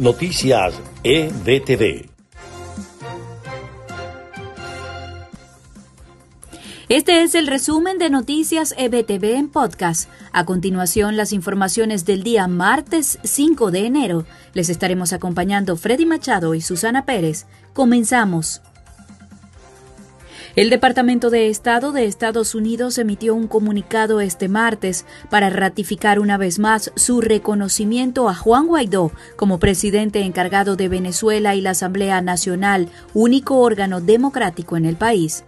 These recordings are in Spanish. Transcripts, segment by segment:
Noticias EBTV. Este es el resumen de Noticias EBTV en podcast. A continuación, las informaciones del día martes 5 de enero. Les estaremos acompañando Freddy Machado y Susana Pérez. Comenzamos. El Departamento de Estado de Estados Unidos emitió un comunicado este martes para ratificar una vez más su reconocimiento a Juan Guaidó como presidente encargado de Venezuela y la Asamblea Nacional, único órgano democrático en el país.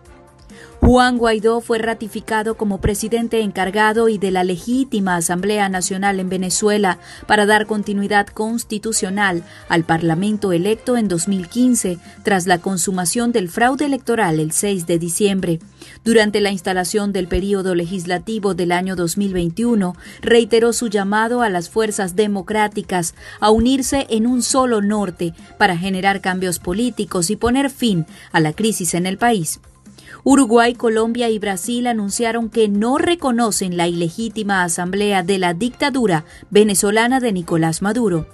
Juan Guaidó fue ratificado como presidente encargado y de la legítima Asamblea Nacional en Venezuela para dar continuidad constitucional al Parlamento electo en 2015 tras la consumación del fraude electoral el 6 de diciembre. Durante la instalación del período legislativo del año 2021, reiteró su llamado a las fuerzas democráticas a unirse en un solo norte para generar cambios políticos y poner fin a la crisis en el país. Uruguay, Colombia y Brasil anunciaron que no reconocen la ilegítima asamblea de la dictadura venezolana de Nicolás Maduro.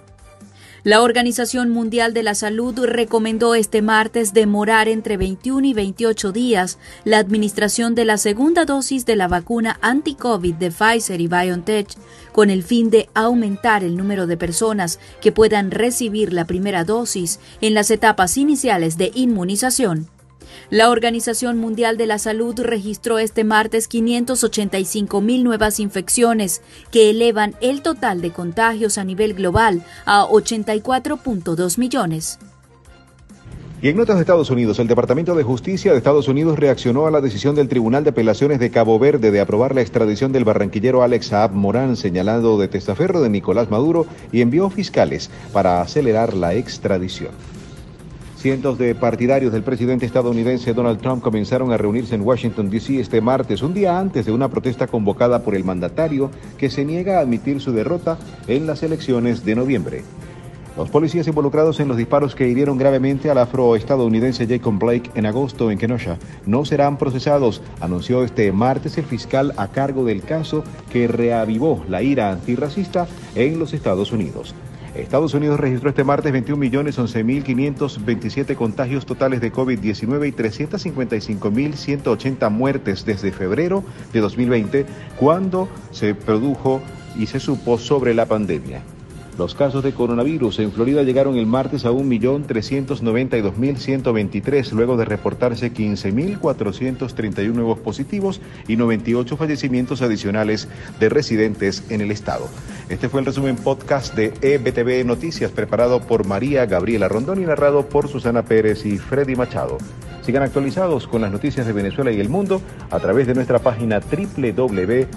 La Organización Mundial de la Salud recomendó este martes demorar entre 21 y 28 días la administración de la segunda dosis de la vacuna anti-COVID de Pfizer y BioNTech, con el fin de aumentar el número de personas que puedan recibir la primera dosis en las etapas iniciales de inmunización. La Organización Mundial de la Salud registró este martes 585 mil nuevas infecciones, que elevan el total de contagios a nivel global a 84.2 millones. Y en notas de Estados Unidos, el Departamento de Justicia de Estados Unidos reaccionó a la decisión del Tribunal de Apelaciones de Cabo Verde de aprobar la extradición del barranquillero Alex Saab Morán, señalado de testaferro de Nicolás Maduro, y envió fiscales para acelerar la extradición. Cientos de partidarios del presidente estadounidense Donald Trump comenzaron a reunirse en Washington, D.C. este martes, un día antes de una protesta convocada por el mandatario que se niega a admitir su derrota en las elecciones de noviembre. Los policías involucrados en los disparos que hirieron gravemente al afroestadounidense Jacob Blake en agosto en Kenosha no serán procesados, anunció este martes el fiscal a cargo del caso que reavivó la ira antirracista en los Estados Unidos. Estados Unidos registró este martes 21.11.527 contagios totales de COVID-19 y 355.180 muertes desde febrero de 2020, cuando se produjo y se supo sobre la pandemia. Los casos de coronavirus en Florida llegaron el martes a 1.392.123, luego de reportarse 15.431 nuevos positivos y 98 fallecimientos adicionales de residentes en el estado. Este fue el resumen podcast de EBTV Noticias, preparado por María Gabriela Rondón y narrado por Susana Pérez y Freddy Machado. Sigan actualizados con las noticias de Venezuela y el mundo a través de nuestra página www.ebtv.online.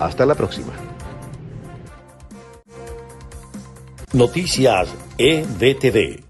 Hasta la próxima. Noticias EBTV.